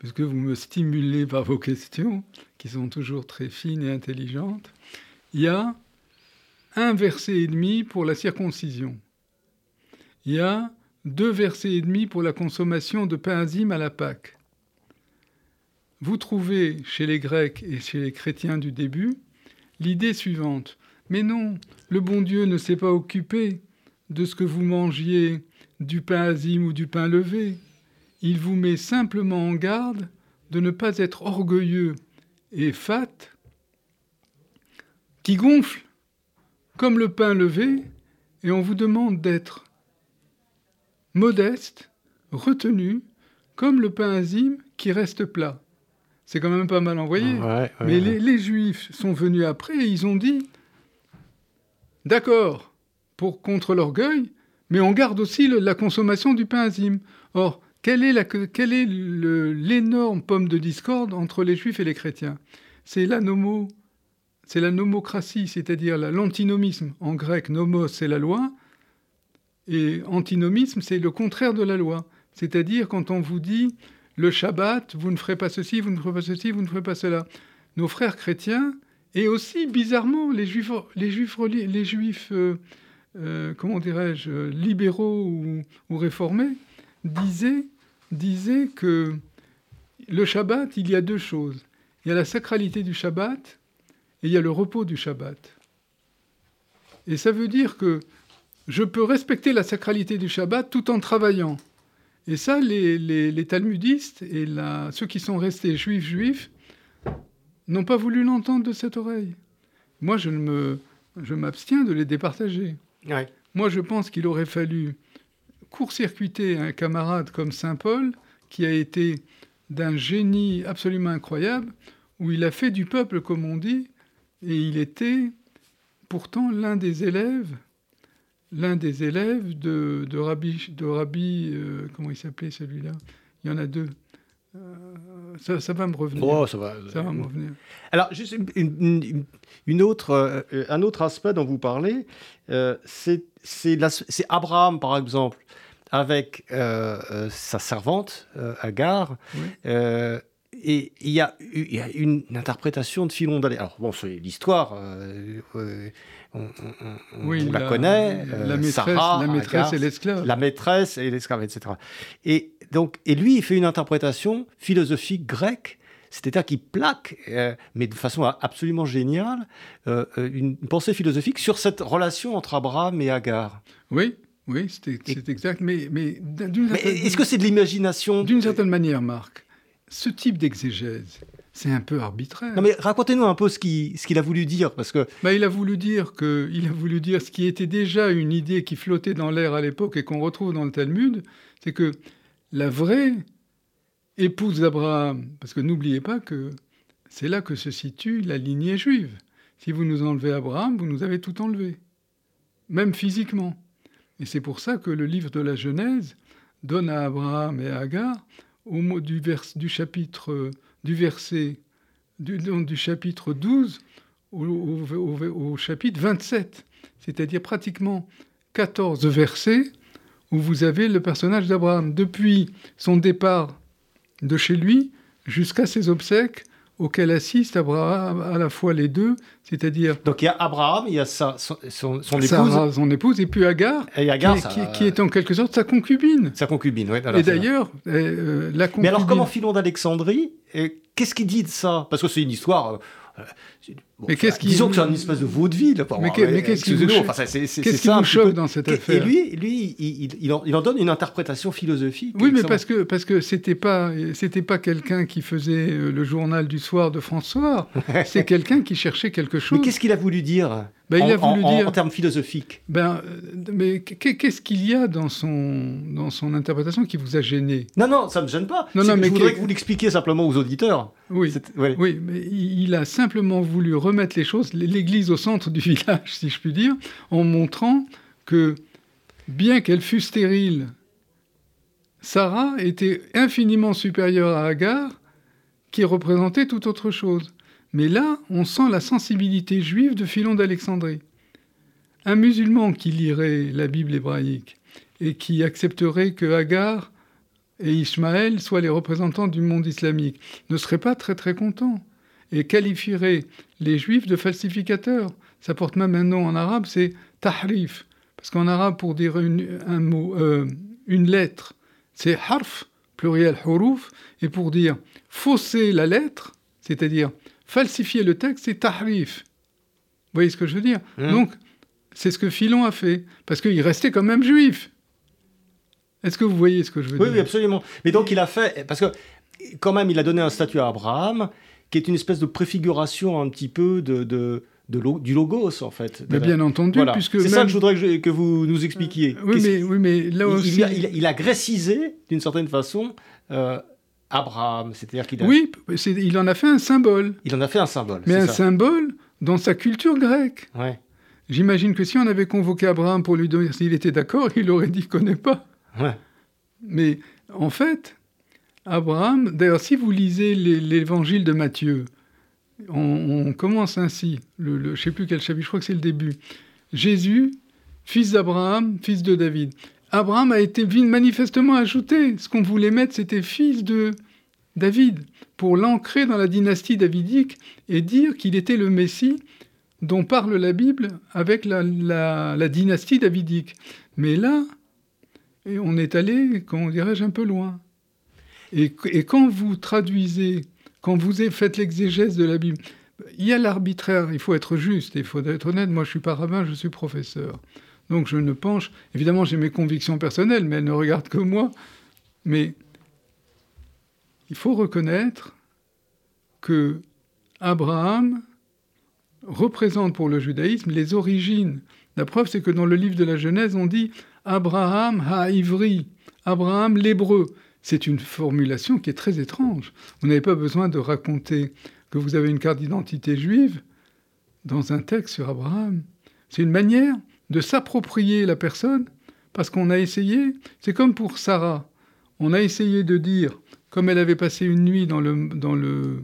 parce que vous me stimulez par vos questions, qui sont toujours très fines et intelligentes. Il y a un verset et demi pour la circoncision. Il y a deux versets et demi pour la consommation de pain azime à la Pâque. Vous trouvez chez les Grecs et chez les chrétiens du début l'idée suivante. Mais non, le bon Dieu ne s'est pas occupé de ce que vous mangiez du pain azime ou du pain levé. Il vous met simplement en garde de ne pas être orgueilleux et fat, qui gonfle comme le pain levé, et on vous demande d'être modeste, retenu, comme le pain azime qui reste plat. C'est quand même pas mal envoyé. Mais Les, Juifs sont venus après et ils ont dit D'accord, pour contre l'orgueil, mais on garde aussi la consommation du pain azime. Or, quelle est l'énorme pomme de discorde entre les Juifs et les chrétiens? C'est la c'est la nomocratie, c'est-à-dire l'antinomisme. En grec, nomos, c'est la loi, et antinomisme, c'est le contraire de la loi. C'est-à-dire quand on vous dit le Shabbat, vous ne ferez pas ceci, vous ne ferez pas ceci, vous ne ferez pas cela. Nos frères chrétiens, et aussi bizarrement les juifs, les juifs, les juifs euh, euh, comment dirais-je, libéraux ou, réformés, disaient, disaient que le Shabbat, il y a deux choses. Il y a la sacralité du Shabbat et il y a le repos du Shabbat. Et ça veut dire que je peux respecter la sacralité du Shabbat tout en travaillant. Et ça, les, talmudistes et ceux qui sont restés juifs juifs n'ont pas voulu l'entendre de cette oreille. Moi, je, me, je m'abstiens de les départager. Moi, je pense qu'il aurait fallu court-circuiter un camarade comme Saint Paul, qui a été d'un génie absolument incroyable, où il a fait du peuple, comme on dit, et il était pourtant l'un des élèves l'un des élèves de, de Rabbi, de Rabbi euh, comment il s'appelait celui-là? Il y en a deux. Euh, ça, va me revenir. Oh, ça va. Ça va me revenir. Alors, juste une, autre, euh, un autre aspect dont vous parlez, c'est Abraham, par exemple, avec sa servante, Agar. Et il y, a, une interprétation de Philon d'Alès. Alors, bon, c'est l'histoire on, la, connaît. La maîtresse, la maîtresse et l'esclave. La maîtresse et l'esclave, etc. Et, donc, et lui, il fait une interprétation philosophique grecque c'est-à-dire qu'il plaque, euh, mais de façon absolument géniale, euh, euh, une pensée philosophique sur cette relation entre Abraham et Agar. Oui, oui, c'est exact. Mais, mais, mais est-ce que c'est de l'imagination D'une certaine manière, Marc, ce type d'exégèse, c'est un peu arbitraire. Non, mais racontez-nous un peu ce qu'il ce qu'il a voulu dire, parce que... Bah, il, a voulu dire que, il a voulu dire ce qui était déjà une idée qui flottait dans l'air à l'époque et qu'on retrouve dans le Talmud, c'est que la vraie épouse d'Abraham, parce que n'oubliez pas que c'est là que se situe la lignée juive. Si vous nous enlevez Abraham, vous nous avez tout enlevé, même physiquement. Et c'est pour ça que le livre de la Genèse donne à Abraham et à Agar, au du, chapitre du verset du chapitre 12 au, chapitre 27, c'est-à-dire pratiquement 14 versets où vous avez le personnage d'Abraham, depuis son départ de chez lui jusqu'à ses obsèques auxquelles assiste Abraham, à la fois les deux, c'est-à-dire... Donc il y a Abraham, il y a sa, son, son, épouse. son épouse, et puis Agar, et Agar qui, qui, est en quelque sorte sa concubine. Sa concubine, oui. Et d'ailleurs, euh, la concubine... Mais alors comment Philon d'Alexandrie, qu'est-ce qu'il dit de ça? Parce que c'est une histoire... Euh, mais qu'est-ce qui... Disons que c'est un espèce de vaudeville. Mais, mais qu'est-ce qui, vous choque dans cette affaire Et lui, lui il, il, en, il, en, donne une interprétation philosophique. Oui, mais parce que parce que c'était pas c'était pas quelqu'un qui faisait euh, le journal du soir de François. c'est quelqu'un qui cherchait quelque chose. Mais qu'est-ce qu'il a voulu dire ben, il a voulu dire en termes philosophiques? Ben, euh, mais qu'est-ce qu'il y a dans son dans son interprétation qui vous a gêné? Non, non, ça me gêne pas. Non, non, mais je voudrais que vous l'expliquiez simplement aux auditeurs. Oui, oui, mais il a simplement voulu remettre les choses, l'Église au centre du village, si je puis dire, en montrant que, bien qu'elle fût stérile, Sarah était infiniment supérieure à Agar, qui représentait tout autre chose. Mais là, on sent la sensibilité juive de Philon d'Alexandrie. Un musulman qui lirait la Bible hébraïque et qui accepterait que Agar et Ismaël soient les représentants du monde islamique ne serait pas très très content et qualifierait les juifs de falsificateurs. Ça porte même un nom en arabe, c'est tahrif. Parce qu'en arabe, pour dire une, un mot, euh, une lettre, c'est harf, pluriel huruf, et pour dire fausser la lettre, c'est-à-dire falsifier le texte, c'est tahrif. Vous voyez ce que je veux dire? Mmh. Donc, c'est ce que Philon a fait, parce qu'il restait quand même juif. Est-ce que vous voyez ce que je veux dire? Oui, absolument. Mais donc, il a fait, parce que quand même, il a donné un statut à Abraham, qui est une espèce de préfiguration un petit peu de, de, du logos, en fait. Mais bien entendu, puisque... C'est ça que je voudrais que, vous nous expliquiez. oui, mais, oui, mais là aussi... Il, a, grécisé, d'une certaine façon, euh, Abraham. C'est-à-dire qu'il Oui, il en a fait un symbole. Il en a fait un symbole, Mais un symbole dans sa culture grecque. Ouais. J'imagine que si on avait convoqué Abraham pour lui dire s'il était d'accord, il aurait dit « connaît pas ouais. ». Mais en fait, Abraham, d'ailleurs, si vous lisez l'évangile de Matthieu, on, commence ainsi, je ne sais plus quel chapitre, je crois que c'est le début. Jésus, fils d'Abraham, fils de David. Abraham a été manifestement ajouté. Ce qu'on voulait mettre, c'était fils de David, pour l'ancrer dans la dynastie davidique et dire qu'il était le Messie dont parle la Bible avec la, dynastie davidique. Mais là, on est allé, comment dirais-je, un peu loin. Et, quand vous traduisez, quand vous faites l'exégèse de la Bible, il y a l'arbitraire, il faut être juste, il faut être honnête. Moi, je suis pas je suis professeur. Donc je ne penche. Évidemment, j'ai mes convictions personnelles, mais elles ne regardent que moi. Mais il faut reconnaître que Abraham représente pour le judaïsme les origines. La preuve, c'est que dans le livre de la Genèse, on dit Abraham ha-ivri, Abraham l'hébreu. C'est une formulation qui est très étrange. Vous n'avez pas besoin de raconter que vous avez une carte d'identité juive dans un texte sur Abraham. C'est une manière de s'approprier la personne parce qu'on a essayé, c'est comme pour Sarah, on a essayé de dire, comme elle avait passé une nuit dans le,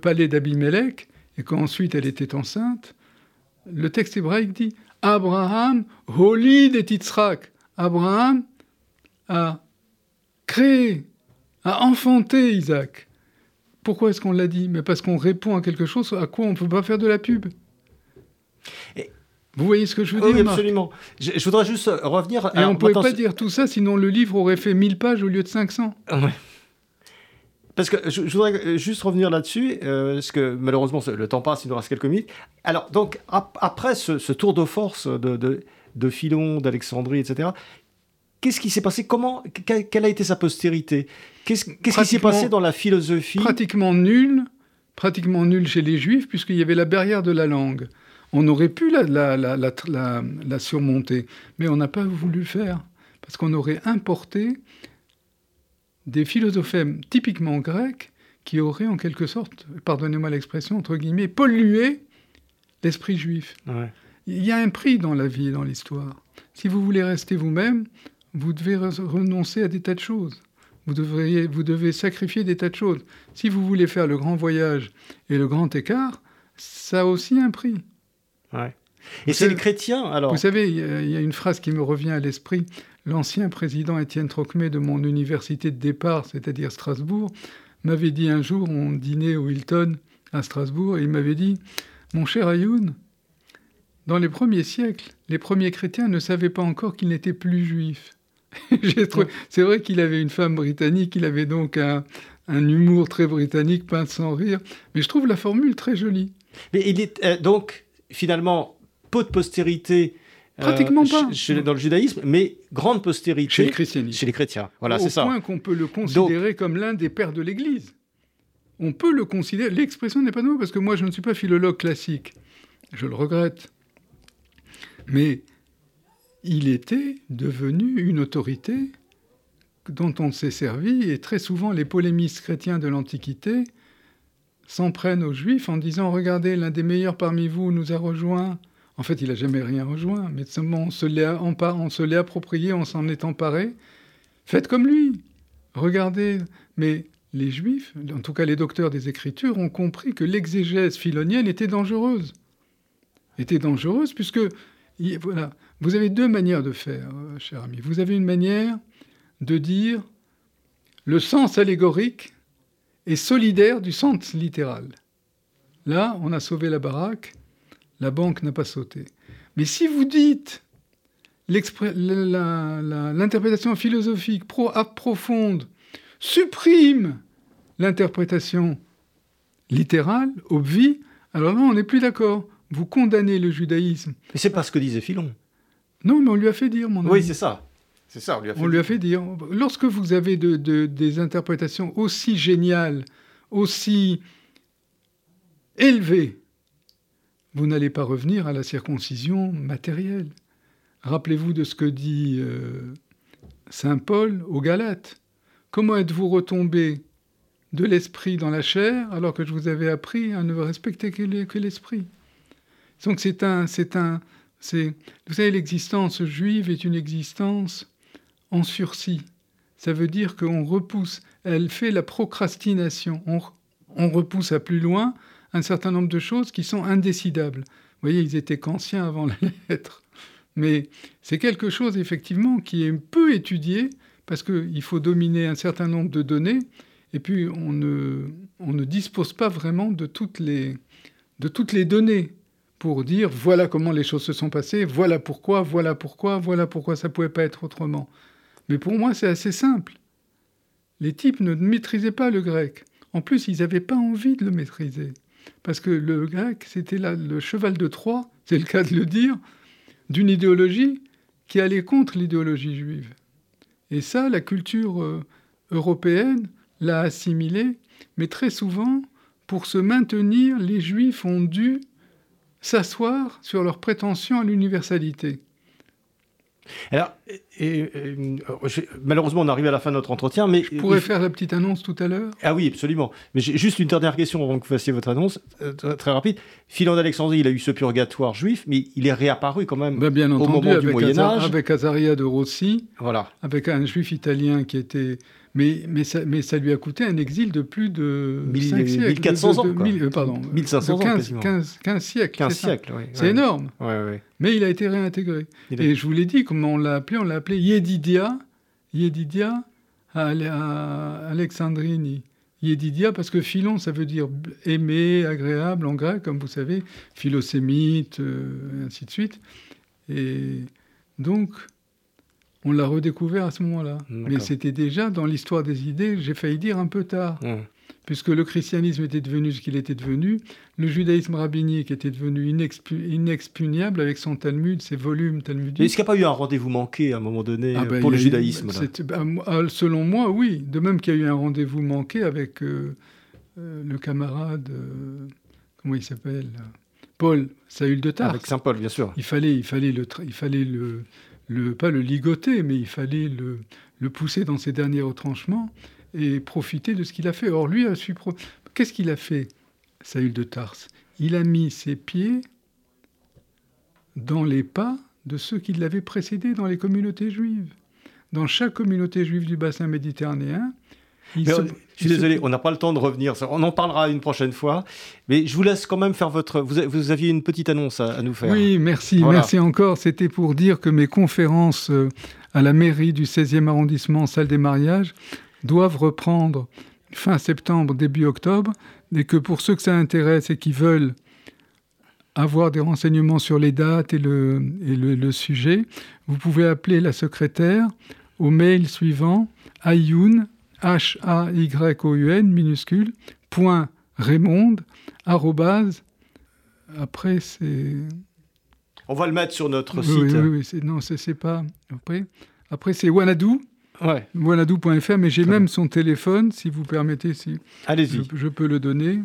palais d'Abimelech et qu'ensuite elle était enceinte, le texte hébraïque dit Abraham, holid et Yitzhak. Abraham a créé, a enfanté Isaac. Pourquoi est-ce qu'on l'a dit? Mais parce qu'on répond à quelque chose à quoi on ne peut pas faire de la pub. Vous voyez ce que je veux dire Oui, absolument. Je, voudrais juste revenir... Et on ne pouvait pas dire tout ça, sinon le livre aurait fait 1000 pages au lieu de 500. Ouais. Parce que je, voudrais juste revenir là-dessus, euh, parce que malheureusement le temps passe, il nous reste quelques minutes. Alors, donc, après ce, tour de force de, de, de Philon, d'Alexandrie, etc., Qu'est-ce qui s'est passé? Comment Quelle a été sa postérité? Qu'est-ce qui s'est passé dans la philosophie? Pratiquement nul, pratiquement nul chez les Juifs, puisqu'il y avait la barrière de la langue. On aurait pu la, la, surmonter, mais on n'a pas voulu le faire, parce qu'on aurait importé des philosophèmes typiquement grecs qui auraient en quelque sorte, pardonnez-moi l'expression, entre guillemets, pollué l'esprit juif. Il y a un prix dans la vie et dans l'histoire. Si vous voulez rester vous-même, vous devez renoncer à des tas de choses. Vous, devriez, vous devez sacrifier des tas de choses. Si vous voulez faire le grand voyage et le grand écart, ça a aussi un prix. Ouais. Et c'est les chrétiens, alors Vous savez, il y, a une phrase qui me revient à l'esprit. L'ancien président Étienne Trocmé de mon université de départ, c'est-à-dire Strasbourg, m'avait dit un jour, on dînait au Hilton à Strasbourg, et il m'avait dit Mon cher Ayoun, dans les premiers siècles, les premiers chrétiens ne savaient pas encore qu'ils n'étaient plus juifs. c'est vrai qu'il avait une femme britannique, il avait donc un, un humour très britannique, peint sans rire. Mais je trouve la formule très jolie. Mais il est euh, donc finalement peu de postérité. Euh, Pratiquement pas. dans le judaïsme, mais grande postérité chez les chrétiens. Chez les chrétiens, voilà, c'est ça. Au point qu'on peut le considérer comme l'un des pères de l'Église. On peut le considérer. L'expression n'est pas de moi parce que moi je ne suis pas philologue classique. Je le regrette. Mais il était devenu une autorité dont on s'est servi, et très souvent les polémistes chrétiens de l'Antiquité s'en prennent aux Juifs en disant Regardez, l'un des meilleurs parmi vous nous a rejoint. En fait, il n'a jamais rien rejoint, mais seulement on se l'est approprié, on s'en est emparé. Faites comme lui. Regardez. Mais les Juifs, en tout cas les docteurs des Écritures, ont compris que l'exégèse philonienne était dangereuse. Était dangereuse puisque, voilà, vous avez deux manières de faire, euh, cher ami. Vous avez une manière de dire le sens allégorique est solidaire du sens littéral. Là, on a sauvé la baraque, la banque n'a pas sauté. Mais si vous dites l'interprétation philosophique pro profonde supprime l'interprétation littérale, obvie, alors là, on n'est plus d'accord. Vous condamnez le judaïsme. Mais c'est pas ce que disait Philon. Non, mais on lui a fait dire, mon ami. Oui, c'est ça. C'est ça, on lui a fait, on Lui a fait dire. Lorsque vous avez des interprétations aussi géniales, aussi élevées, vous n'allez pas revenir à la circoncision matérielle. Rappelez-vous de ce que dit euh, Saint Paul aux Galates. Comment êtes-vous retombé de l'esprit dans la chair alors que je vous avais appris à ne respecter que l'esprit? Donc c'est un, c'est un, c'est, vous savez, l'existence juive est une existence en sursis. Ça veut dire qu'on repousse, elle fait la procrastination. On, repousse à plus loin un certain nombre de choses qui sont indécidables. Vous voyez, ils étaient kantiens avant la lettre. Mais c'est quelque chose, effectivement, qui est peu étudié parce qu'il faut dominer un certain nombre de données et puis on ne, on ne dispose pas vraiment de toutes les, de toutes les données pour dire voilà comment les choses se sont passées, voilà pourquoi, voilà pourquoi, voilà pourquoi ça ne pouvait pas être autrement. Mais pour moi, c'est assez simple. Les types ne maîtrisaient pas le grec. En plus, ils n'avaient pas envie de le maîtriser. Parce que le grec, c'était le cheval de Troie, c'est le cas de le dire, d'une idéologie qui allait contre l'idéologie juive. Et ça, la culture euh, européenne l'a assimilé, mais très souvent, pour se maintenir, les juifs ont dû s'asseoir sur leur prétention à l'universalité. Alors, et, malheureusement, on arrive à la fin de notre entretien, mais... Je pourrais faire la petite annonce tout à l'heure? Ah oui, absolument. Mais j'ai juste une dernière question avant que vous fassiez votre annonce, euh, très, rapide. Philon d'Alexandrie, il a eu ce purgatoire juif, mais il est réapparu quand même ben, bien au moment du Moyen-Âge. Avec Azaria de Rossi, voilà. avec un juif italien qui était mais, mais, ça, mais ça lui a coûté un exil de plus de 1400 ans. Euh, pardon, 1500 15, ans. 15, 15, siècles. 15 siècles, oui. C'est énorme. Ouais, mais il a été réintégré. Et je vous l'ai dit, comment on l'a appelé On l'a appelé Yedidia, Yedidia à, Alexandrini. Yedidia, parce que Philon, ça veut dire aimer, agréable en grec, comme vous savez, philosémite, euh, ainsi de suite. Et donc, on l'a redécouvert à ce moment-là. Mais c'était déjà dans l'histoire des idées, j'ai failli dire un peu tard. Mmh. Puisque le christianisme était devenu ce qu'il était devenu, le judaïsme rabbinique était devenu inexpugnable avec son Talmud, ses volumes talmudiques. Est-ce qu'il n'y a pas eu un rendez-vous manqué à un moment donné ah ben, pour le judaïsme bah, ah, Selon moi, oui. De même qu'il y a eu un rendez-vous manqué avec euh, euh, le camarade, euh, comment il s'appelle Paul Saül de Tarse. Avec Saint Paul, bien sûr. Il fallait, il fallait, le, il fallait le, pas le ligoter, mais il fallait le, pousser dans ses derniers retranchements et profiter de ce qu'il a fait. Or, lui a su. Qu'est-ce qu'il a fait, Saül de Tarse? Il a mis ses pieds dans les pas de ceux qui l'avaient précédé dans les communautés juives. Dans chaque communauté juive du bassin méditerranéen, je suis désolé, on n'a pas le temps de revenir. On en parlera une prochaine fois. Mais je vous laisse quand même faire votre. Vous, aviez une petite annonce à, nous faire. Oui, merci. Merci encore. C'était pour dire que mes conférences euh, à la mairie du 16e arrondissement, salle des mariages, doivent reprendre fin septembre, début octobre. Et que pour ceux que ça intéresse et qui veulent avoir des renseignements sur les dates et le, et le sujet, vous pouvez appeler la secrétaire au mail suivant ayoun H-A-Y-O-U-N minuscule, point Raymond, arrobase, après c'est... On va le mettre sur notre oui, site. Oui, oui, non, c'est pas... Après, après c'est Wanadou, ouais. wanadou.fr, mais j'ai même son téléphone, si vous permettez, si Allez-y. je, je, peux le donner.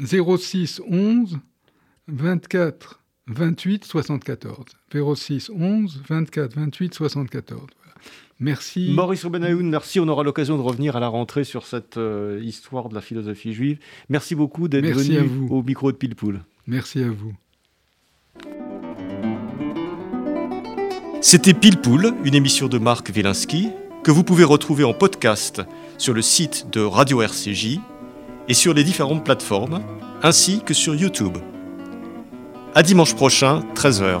06 11 24 28 74. 06 11 24 28 74. Merci. Maurice Rubenaoun, merci. On aura l'occasion de revenir à la rentrée sur cette euh, histoire de la philosophie juive. Merci beaucoup d'être venu au micro de Pilpoul. Merci à vous. C'était Pilpoul, une émission de Marc Wielinski, que vous pouvez retrouver en podcast sur le site de Radio RCJ et sur les différentes plateformes, ainsi que sur YouTube. À dimanche prochain, 13h.